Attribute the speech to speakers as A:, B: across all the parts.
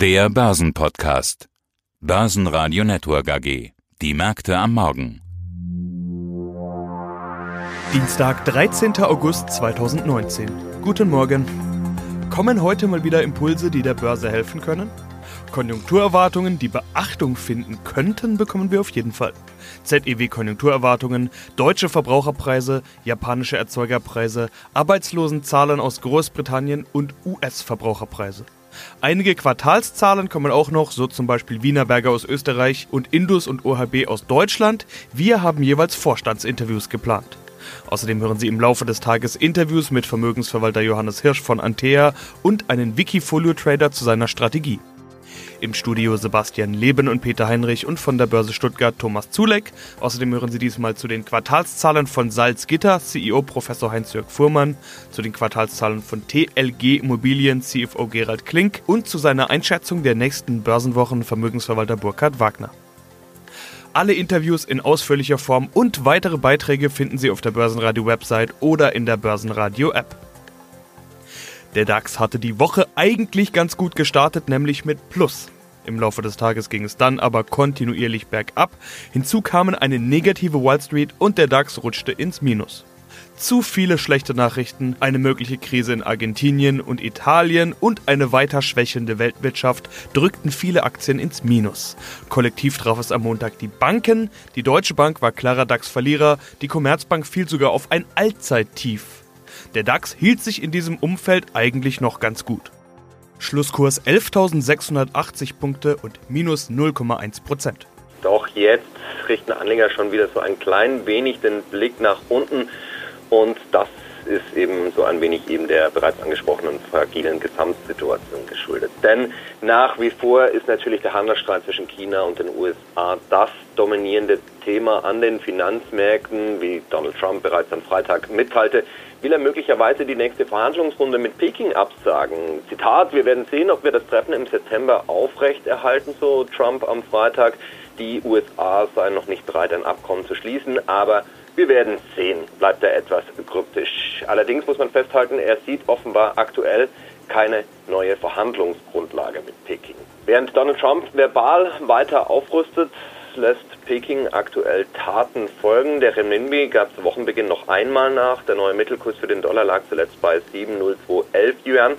A: Der Börsenpodcast. Börsenradio Network AG. Die Märkte am Morgen.
B: Dienstag, 13. August 2019. Guten Morgen. Kommen heute mal wieder Impulse, die der Börse helfen können? Konjunkturerwartungen, die Beachtung finden könnten, bekommen wir auf jeden Fall. ZEW-Konjunkturerwartungen, deutsche Verbraucherpreise, japanische Erzeugerpreise, Arbeitslosenzahlen aus Großbritannien und US-Verbraucherpreise. Einige Quartalszahlen kommen auch noch, so zum Beispiel Wienerberger aus Österreich und Indus und OHB aus Deutschland. Wir haben jeweils Vorstandsinterviews geplant. Außerdem hören Sie im Laufe des Tages Interviews mit Vermögensverwalter Johannes Hirsch von Antea und einen Wikifolio-Trader zu seiner Strategie. Im Studio Sebastian Leben und Peter Heinrich und von der Börse Stuttgart Thomas Zuleck. Außerdem hören Sie diesmal zu den Quartalszahlen von Salzgitter CEO Professor Heinz-Jörg Fuhrmann, zu den Quartalszahlen von TLG Immobilien CFO Gerald Klink und zu seiner Einschätzung der nächsten Börsenwochen Vermögensverwalter Burkhard Wagner. Alle Interviews in ausführlicher Form und weitere Beiträge finden Sie auf der Börsenradio-Website oder in der Börsenradio-App. Der DAX hatte die Woche eigentlich ganz gut gestartet, nämlich mit Plus. Im Laufe des Tages ging es dann aber kontinuierlich bergab. Hinzu kamen eine negative Wall Street und der DAX rutschte ins Minus. Zu viele schlechte Nachrichten, eine mögliche Krise in Argentinien und Italien und eine weiter schwächelnde Weltwirtschaft drückten viele Aktien ins Minus. Kollektiv traf es am Montag die Banken, die Deutsche Bank war klarer DAX-Verlierer, die Commerzbank fiel sogar auf ein Allzeittief. Der DAX hielt sich in diesem Umfeld eigentlich noch ganz gut. Schlusskurs 11.680 Punkte und minus 0,1 Prozent.
C: Doch jetzt richten Anleger schon wieder so ein klein wenig den Blick nach unten und das ist eben so ein wenig eben der bereits angesprochenen fragilen Gesamtsituation geschuldet. Denn nach wie vor ist natürlich der Handelsstreit zwischen China und den USA das dominierende Thema an den Finanzmärkten, wie Donald Trump bereits am Freitag mitteilte will er möglicherweise die nächste Verhandlungsrunde mit Peking absagen. Zitat, wir werden sehen, ob wir das Treffen im September aufrechterhalten, so Trump am Freitag. Die USA seien noch nicht bereit, ein Abkommen zu schließen, aber wir werden sehen, bleibt er etwas kryptisch. Allerdings muss man festhalten, er sieht offenbar aktuell keine neue Verhandlungsgrundlage mit Peking. Während Donald Trump verbal weiter aufrüstet, lässt Peking aktuell Taten folgen. Der Renminbi gab zu Wochenbeginn noch einmal nach. Der neue Mittelkurs für den Dollar lag zuletzt bei 7,0211 Yuan,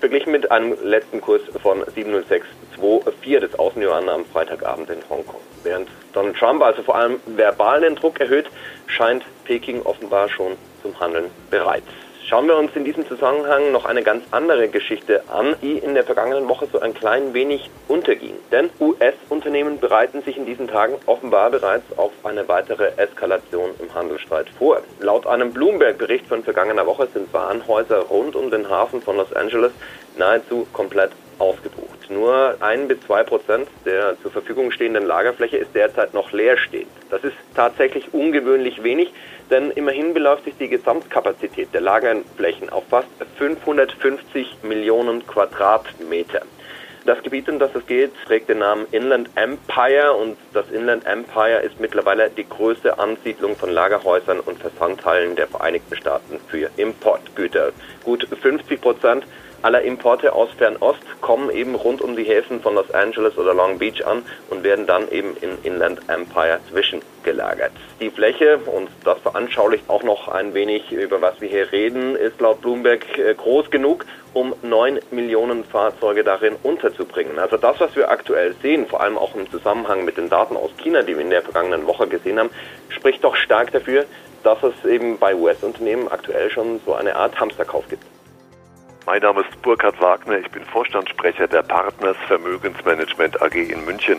C: verglichen mit einem letzten Kurs von 7,0624 des Außenyuan am Freitagabend in Hongkong. Während Donald Trump also vor allem verbal den Druck erhöht, scheint Peking offenbar schon zum Handeln bereit. Schauen wir uns in diesem Zusammenhang noch eine ganz andere Geschichte an, die in der vergangenen Woche so ein klein wenig unterging. Denn US-Unternehmen bereiten sich in diesen Tagen offenbar bereits auf eine weitere Eskalation im Handelsstreit vor. Laut einem Bloomberg-Bericht von vergangener Woche sind Warenhäuser rund um den Hafen von Los Angeles nahezu komplett ausgebucht. Nur ein bis zwei Prozent der zur Verfügung stehenden Lagerfläche ist derzeit noch leerstehend. Das ist tatsächlich ungewöhnlich wenig, denn immerhin beläuft sich die Gesamtkapazität der Lagerflächen auf fast 550 Millionen Quadratmeter. Das Gebiet, um das es geht, trägt den Namen Inland Empire und das Inland Empire ist mittlerweile die größte Ansiedlung von Lagerhäusern und Versandhallen der Vereinigten Staaten für Importgüter. Gut 50 Prozent aller Importe aus Fernost kommen eben rund um die Häfen von Los Angeles oder Long Beach an und werden dann eben in Inland Empire zwischengelagert. Die Fläche, und das veranschaulicht auch noch ein wenig, über was wir hier reden, ist laut Bloomberg äh, groß genug, um 9 Millionen Fahrzeuge darin unterzubringen. Also das, was wir aktuell sehen, vor allem auch im Zusammenhang mit den Daten aus China, die wir in der vergangenen Woche gesehen haben, spricht doch stark dafür, dass es eben bei US-Unternehmen aktuell schon so eine Art Hamsterkauf gibt.
D: Mein Name ist Burkhard Wagner, ich bin Vorstandssprecher der Partners Vermögensmanagement AG in München.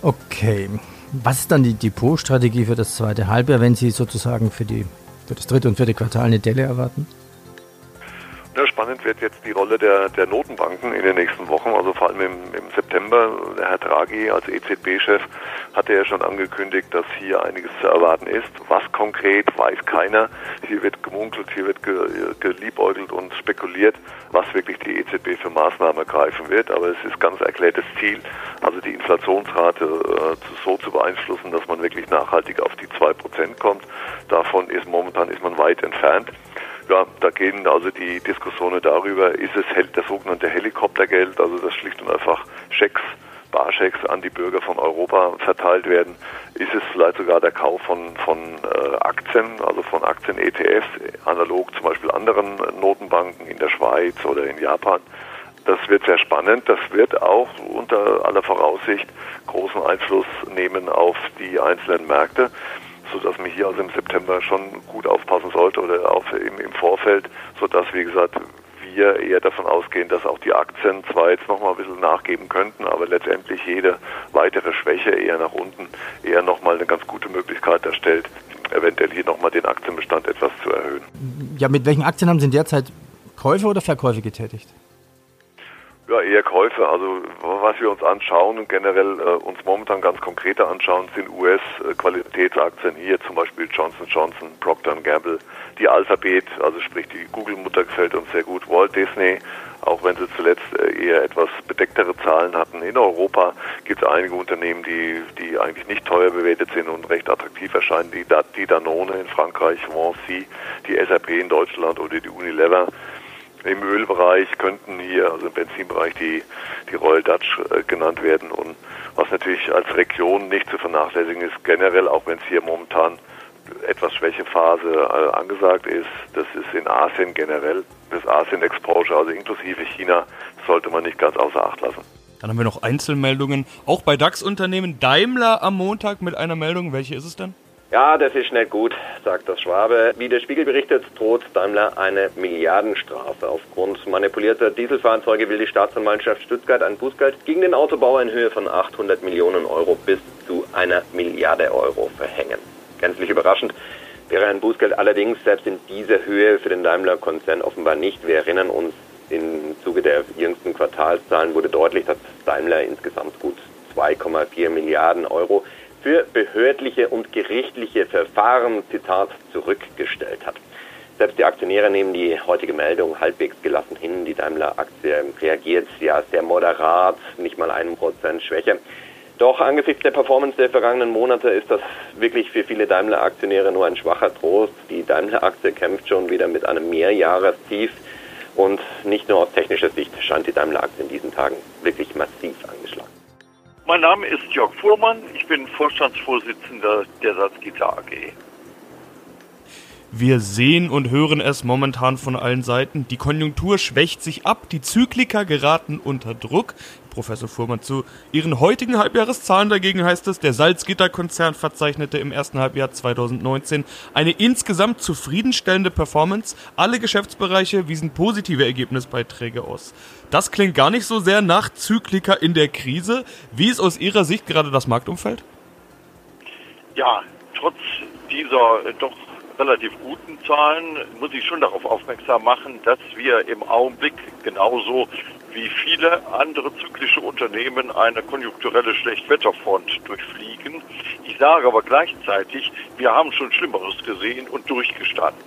E: Okay, was ist dann die Depotstrategie für das zweite Halbjahr, wenn Sie sozusagen für, die, für das dritte und vierte Quartal eine Delle erwarten?
D: Spannend wird jetzt die Rolle der, der Notenbanken in den nächsten Wochen, also vor allem im, im September. Der Herr Draghi als EZB-Chef hatte ja schon angekündigt, dass hier einiges zu erwarten ist. Was konkret, weiß keiner. Hier wird gemunkelt, hier wird geliebäugelt und spekuliert, was wirklich die EZB für Maßnahmen ergreifen wird. Aber es ist ganz erklärtes Ziel, also die Inflationsrate äh, so zu beeinflussen, dass man wirklich nachhaltig auf die zwei Prozent kommt. Davon ist momentan ist man weit entfernt. Ja, da gehen also die Diskussionen darüber, ist es das sogenannte Helikoptergeld, also das schlicht und einfach Schecks, Barschecks an die Bürger von Europa verteilt werden. Ist es vielleicht sogar der Kauf von, von äh, Aktien, also von Aktien-ETFs, analog zum Beispiel anderen Notenbanken in der Schweiz oder in Japan? Das wird sehr spannend. Das wird auch unter aller Voraussicht großen Einfluss nehmen auf die einzelnen Märkte sodass man hier also im September schon gut aufpassen sollte oder auch im, im Vorfeld, sodass, wie gesagt, wir eher davon ausgehen, dass auch die Aktien zwar jetzt nochmal ein bisschen nachgeben könnten, aber letztendlich jede weitere Schwäche eher nach unten eher nochmal eine ganz gute Möglichkeit darstellt, eventuell hier nochmal den Aktienbestand etwas zu erhöhen.
E: Ja, mit welchen Aktien haben Sie derzeit Käufe oder Verkäufe getätigt?
D: Ja, eher Käufe. Also was wir uns anschauen und generell äh, uns momentan ganz konkreter anschauen, sind US-Qualitätsaktien. Hier zum Beispiel Johnson Johnson, Procter Gamble, die Alphabet, also sprich die Google-Mutter gefällt uns sehr gut, Walt Disney, auch wenn sie zuletzt äh, eher etwas bedecktere Zahlen hatten. In Europa gibt es einige Unternehmen, die, die eigentlich nicht teuer bewertet sind und recht attraktiv erscheinen. Die, die Danone in Frankreich, Vinci, die SAP in Deutschland oder die Unilever. Im Ölbereich könnten hier, also im Benzinbereich, die, die Royal Dutch äh, genannt werden. Und was natürlich als Region nicht zu vernachlässigen ist, generell, auch wenn es hier momentan etwas Schwächephase äh, angesagt ist, das ist in Asien generell, das Asien-Exposure, also inklusive China, sollte man nicht ganz außer Acht lassen.
B: Dann haben wir noch Einzelmeldungen, auch bei DAX-Unternehmen. Daimler am Montag mit einer Meldung. Welche ist es denn?
C: Ja, das ist nicht gut, sagt das Schwabe. Wie der Spiegel berichtet, droht Daimler eine Milliardenstrafe. Aufgrund manipulierter Dieselfahrzeuge will die Staatsanwaltschaft Stuttgart ein Bußgeld gegen den Autobauer in Höhe von 800 Millionen Euro bis zu einer Milliarde Euro verhängen. Gänzlich überraschend wäre ein Bußgeld allerdings selbst in dieser Höhe für den Daimler-Konzern offenbar nicht. Wir erinnern uns, im Zuge der jüngsten Quartalszahlen wurde deutlich, dass Daimler insgesamt gut 2,4 Milliarden Euro für behördliche und gerichtliche Verfahren, Zitat, zurückgestellt hat. Selbst die Aktionäre nehmen die heutige Meldung halbwegs gelassen hin. Die Daimler-Aktie reagiert ja sehr moderat, nicht mal einen Prozent Schwäche. Doch angesichts der Performance der vergangenen Monate ist das wirklich für viele Daimler-Aktionäre nur ein schwacher Trost. Die Daimler-Aktie kämpft schon wieder mit einem Mehrjahrestief und nicht nur aus technischer Sicht scheint die Daimler-Aktie in diesen Tagen wirklich massiv angeschlagen.
F: Mein Name ist Jörg Fuhrmann, ich bin Vorstandsvorsitzender der Salzgitter AG.
B: Wir sehen und hören es momentan von allen Seiten. Die Konjunktur schwächt sich ab, die Zykliker geraten unter Druck. Professor Fuhrmann zu Ihren heutigen Halbjahreszahlen dagegen heißt es, der Salzgitter-Konzern verzeichnete im ersten Halbjahr 2019 eine insgesamt zufriedenstellende Performance. Alle Geschäftsbereiche wiesen positive Ergebnisbeiträge aus. Das klingt gar nicht so sehr nach Zykliker in der Krise. Wie ist aus Ihrer Sicht gerade das Marktumfeld?
F: Ja, trotz dieser doch relativ guten Zahlen muss ich schon darauf aufmerksam machen, dass wir im Augenblick genauso wie viele andere zyklische Unternehmen eine konjunkturelle Schlechtwetterfront durchfliegen. Ich sage aber gleichzeitig, wir haben schon Schlimmeres gesehen und durchgestanden.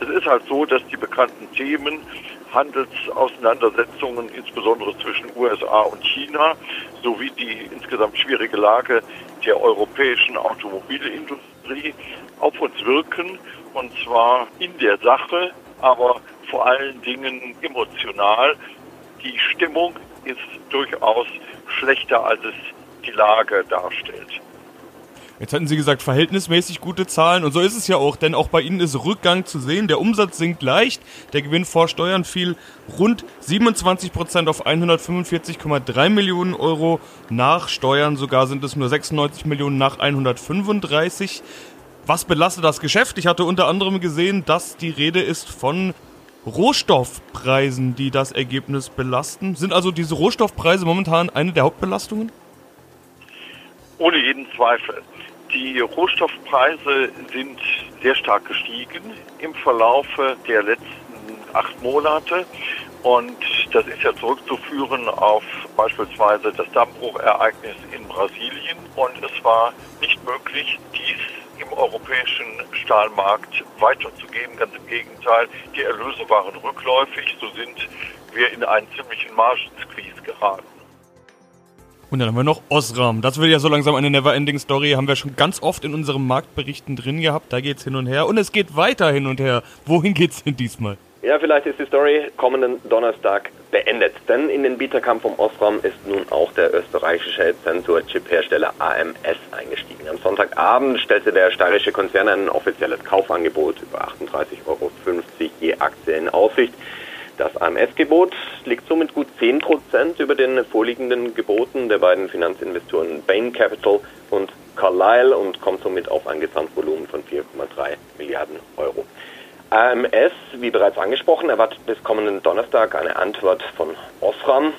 F: Es ist halt so, dass die bekannten Themen Handelsauseinandersetzungen, insbesondere zwischen USA und China, sowie die insgesamt schwierige Lage der europäischen Automobilindustrie auf uns wirken, und zwar in der Sache, aber vor allen Dingen emotional. Die Stimmung ist durchaus schlechter, als es die Lage darstellt.
B: Jetzt hatten Sie gesagt, verhältnismäßig gute Zahlen und so ist es ja auch, denn auch bei Ihnen ist Rückgang zu sehen. Der Umsatz sinkt leicht, der Gewinn vor Steuern fiel rund 27 Prozent auf 145,3 Millionen Euro. Nach Steuern sogar sind es nur 96 Millionen nach 135. Was belastet das Geschäft? Ich hatte unter anderem gesehen, dass die Rede ist von Rohstoffpreisen, die das Ergebnis belasten. Sind also diese Rohstoffpreise momentan eine der Hauptbelastungen?
F: Ohne jeden Zweifel. Die Rohstoffpreise sind sehr stark gestiegen im Verlaufe der letzten acht Monate. Und das ist ja zurückzuführen auf beispielsweise das Dammbruchereignis in Brasilien. Und es war nicht möglich, dies im europäischen Stahlmarkt weiterzugeben. Ganz im Gegenteil, die Erlöse waren rückläufig. So sind wir in einen ziemlichen Margensqueeze geraten.
B: Und dann haben wir noch Osram. Das wird ja so langsam eine Neverending Story. Haben wir schon ganz oft in unseren Marktberichten drin gehabt. Da geht's hin und her. Und es geht weiter hin und her. Wohin geht's denn diesmal?
C: Ja, vielleicht ist die Story kommenden Donnerstag beendet. Denn in den Bieterkampf um Osram ist nun auch der österreichische Zensurchip-Hersteller AMS eingestiegen. Am Sonntagabend stellte der steirische Konzern ein offizielles Kaufangebot über 38,50 Euro je Aktie in Aussicht. Das AMS-Gebot liegt somit gut 10 Prozent über den vorliegenden Geboten der beiden Finanzinvestoren Bain Capital und Carlyle und kommt somit auf ein Gesamtvolumen von 4,3 Milliarden Euro. AMS, wie bereits angesprochen, erwartet bis kommenden Donnerstag eine Antwort von Osram.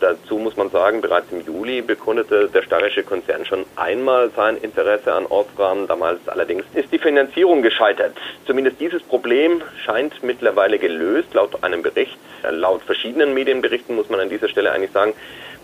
C: Dazu muss man sagen, bereits im Juli bekundete der steirische Konzern schon einmal sein Interesse an Osram. Damals allerdings ist die Finanzierung gescheitert. Zumindest dieses Problem scheint mittlerweile gelöst. Laut einem Bericht, laut verschiedenen Medienberichten muss man an dieser Stelle eigentlich sagen,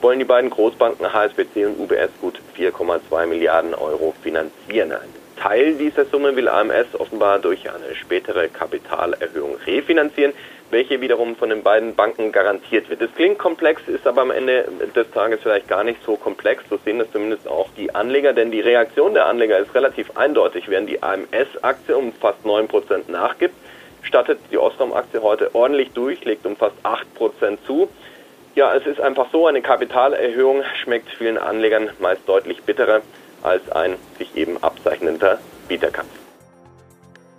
C: wollen die beiden Großbanken HSBC und UBS gut 4,2 Milliarden Euro finanzieren. Teil dieser Summe will AMS offenbar durch eine spätere Kapitalerhöhung refinanzieren welche wiederum von den beiden Banken garantiert wird. Das klingt komplex, ist aber am Ende des Tages vielleicht gar nicht so komplex. So sehen das zumindest auch die Anleger, denn die Reaktion der Anleger ist relativ eindeutig. Während die AMS-Aktie um fast 9% nachgibt, stattet die Ostrom-Aktie heute ordentlich durch, legt um fast 8% zu. Ja, es ist einfach so, eine Kapitalerhöhung schmeckt vielen Anlegern meist deutlich bitterer als ein sich eben abzeichnender Bieterkampf.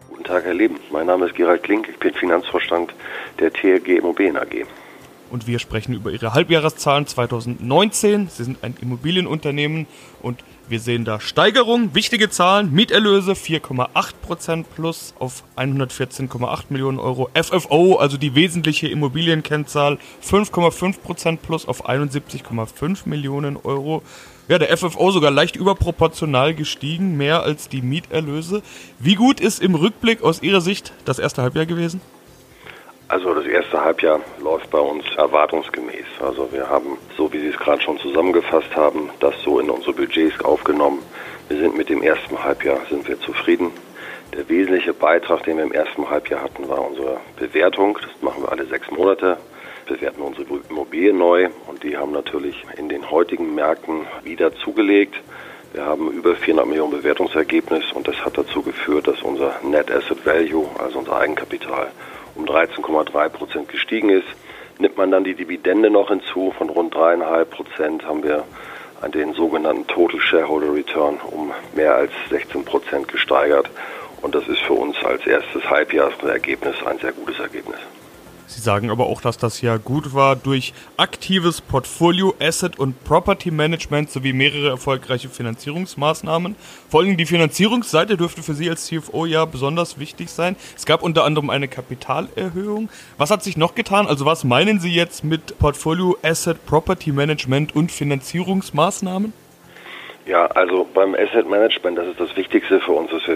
G: Guten Tag, Herr Leben. Mein Name ist Gerald Klink. Ich bin Finanzvorstand der TLG Immobilien AG.
B: Und wir sprechen über Ihre Halbjahreszahlen 2019. Sie sind ein Immobilienunternehmen und wir sehen da Steigerung, wichtige Zahlen, Mieterlöse 4,8% plus auf 114,8 Millionen Euro, FFO, also die wesentliche Immobilienkennzahl, 5,5% plus auf 71,5 Millionen Euro. Ja, der FFO sogar leicht überproportional gestiegen, mehr als die Mieterlöse. Wie gut ist im Rückblick aus Ihrer Sicht das erste Halbjahr gewesen?
G: Also das erste Halbjahr läuft bei uns erwartungsgemäß. Also wir haben, so wie Sie es gerade schon zusammengefasst haben, das so in unsere Budgets aufgenommen. Wir sind mit dem ersten Halbjahr sind wir zufrieden. Der wesentliche Beitrag, den wir im ersten Halbjahr hatten, war unsere Bewertung. Das machen wir alle sechs Monate bewerten unsere Immobilien neu und die haben natürlich in den heutigen Märkten wieder zugelegt. Wir haben über 400 Millionen Bewertungsergebnis und das hat dazu geführt, dass unser Net Asset Value, also unser Eigenkapital, um 13,3 Prozent gestiegen ist. Nimmt man dann die Dividende noch hinzu von rund dreieinhalb Prozent, haben wir an den sogenannten Total Shareholder Return um mehr als 16 Prozent gesteigert. Und das ist für uns als erstes Halbjahresergebnis ein sehr gutes Ergebnis.
B: Sie sagen aber auch, dass das ja gut war durch aktives Portfolio, Asset und Property Management sowie mehrere erfolgreiche Finanzierungsmaßnahmen. Vor allem die Finanzierungsseite dürfte für Sie als CFO ja besonders wichtig sein. Es gab unter anderem eine Kapitalerhöhung. Was hat sich noch getan? Also was meinen Sie jetzt mit Portfolio, Asset, Property Management und Finanzierungsmaßnahmen?
G: Ja, also beim Asset Management, das ist das Wichtigste für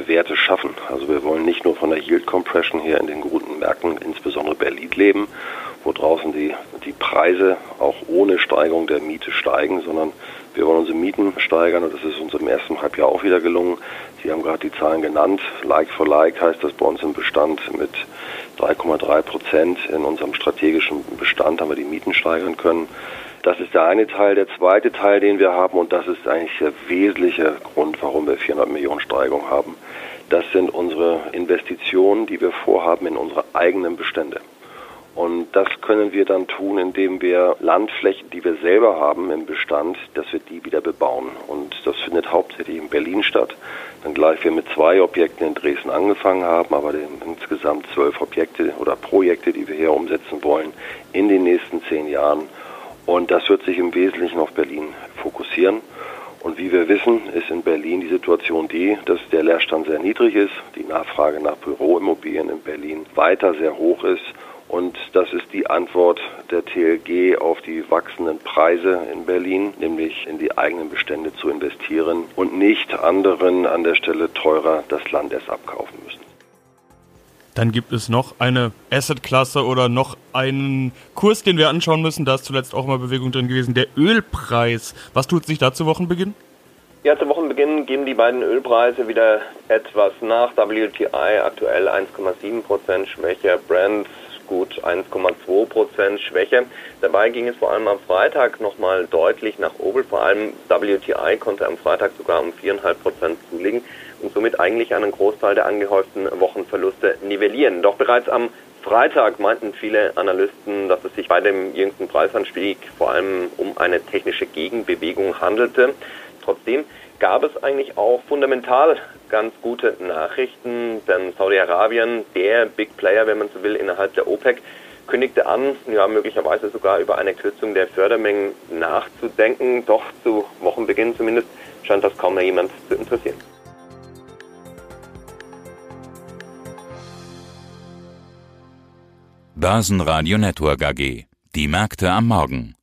G: Werte schaffen. Also wir wollen nicht nur von der Yield Compression hier in den guten Märkten, insbesondere Berlin leben, wo draußen die, die Preise auch ohne Steigerung der Miete steigen, sondern wir wollen unsere Mieten steigern und das ist uns im ersten Halbjahr auch wieder gelungen. Sie haben gerade die Zahlen genannt. Like for Like heißt das bei uns im Bestand mit 3,3 Prozent. In unserem strategischen Bestand haben wir die Mieten steigern können. Das ist der eine Teil. Der zweite Teil, den wir haben, und das ist eigentlich der wesentliche Grund, warum wir 400 Millionen Steigerung haben, das sind unsere Investitionen, die wir vorhaben in unsere eigenen Bestände. Und das können wir dann tun, indem wir Landflächen, die wir selber haben im Bestand, dass wir die wieder bebauen. Und das findet hauptsächlich in Berlin statt. Wenngleich wir mit zwei Objekten in Dresden angefangen haben, aber insgesamt zwölf Objekte oder Projekte, die wir hier umsetzen wollen, in den nächsten zehn Jahren. Und das wird sich im Wesentlichen auf Berlin fokussieren. Und wie wir wissen, ist in Berlin die Situation die, dass der Leerstand sehr niedrig ist, die Nachfrage nach Büroimmobilien in Berlin weiter sehr hoch ist. Und das ist die Antwort der TLG auf die wachsenden Preise in Berlin, nämlich in die eigenen Bestände zu investieren und nicht anderen an der Stelle teurer das Land erst abkaufen müssen.
B: Dann gibt es noch eine Asset-Klasse oder noch einen Kurs, den wir anschauen müssen. Da ist zuletzt auch mal Bewegung drin gewesen. Der Ölpreis. Was tut sich da zu Wochenbeginn?
C: Ja, zu Wochenbeginn geben die beiden Ölpreise wieder etwas nach. WTI aktuell 1,7% schwächer, Brent gut 1,2 Prozent Schwäche. Dabei ging es vor allem am Freitag nochmal deutlich nach oben. Vor allem WTI konnte am Freitag sogar um 4,5 Prozent zulegen und somit eigentlich einen Großteil der angehäuften Wochenverluste nivellieren. Doch bereits am Freitag meinten viele Analysten, dass es sich bei dem jüngsten Preisanstieg vor allem um eine technische Gegenbewegung handelte. Trotzdem gab es eigentlich auch fundamental ganz gute Nachrichten, denn Saudi-Arabien, der Big Player, wenn man so will, innerhalb der OPEC, kündigte an, ja möglicherweise sogar über eine Kürzung der Fördermengen nachzudenken. Doch zu Wochenbeginn zumindest scheint das kaum mehr jemand zu interessieren.
A: Börsenradio Network AG. Die Märkte am Morgen.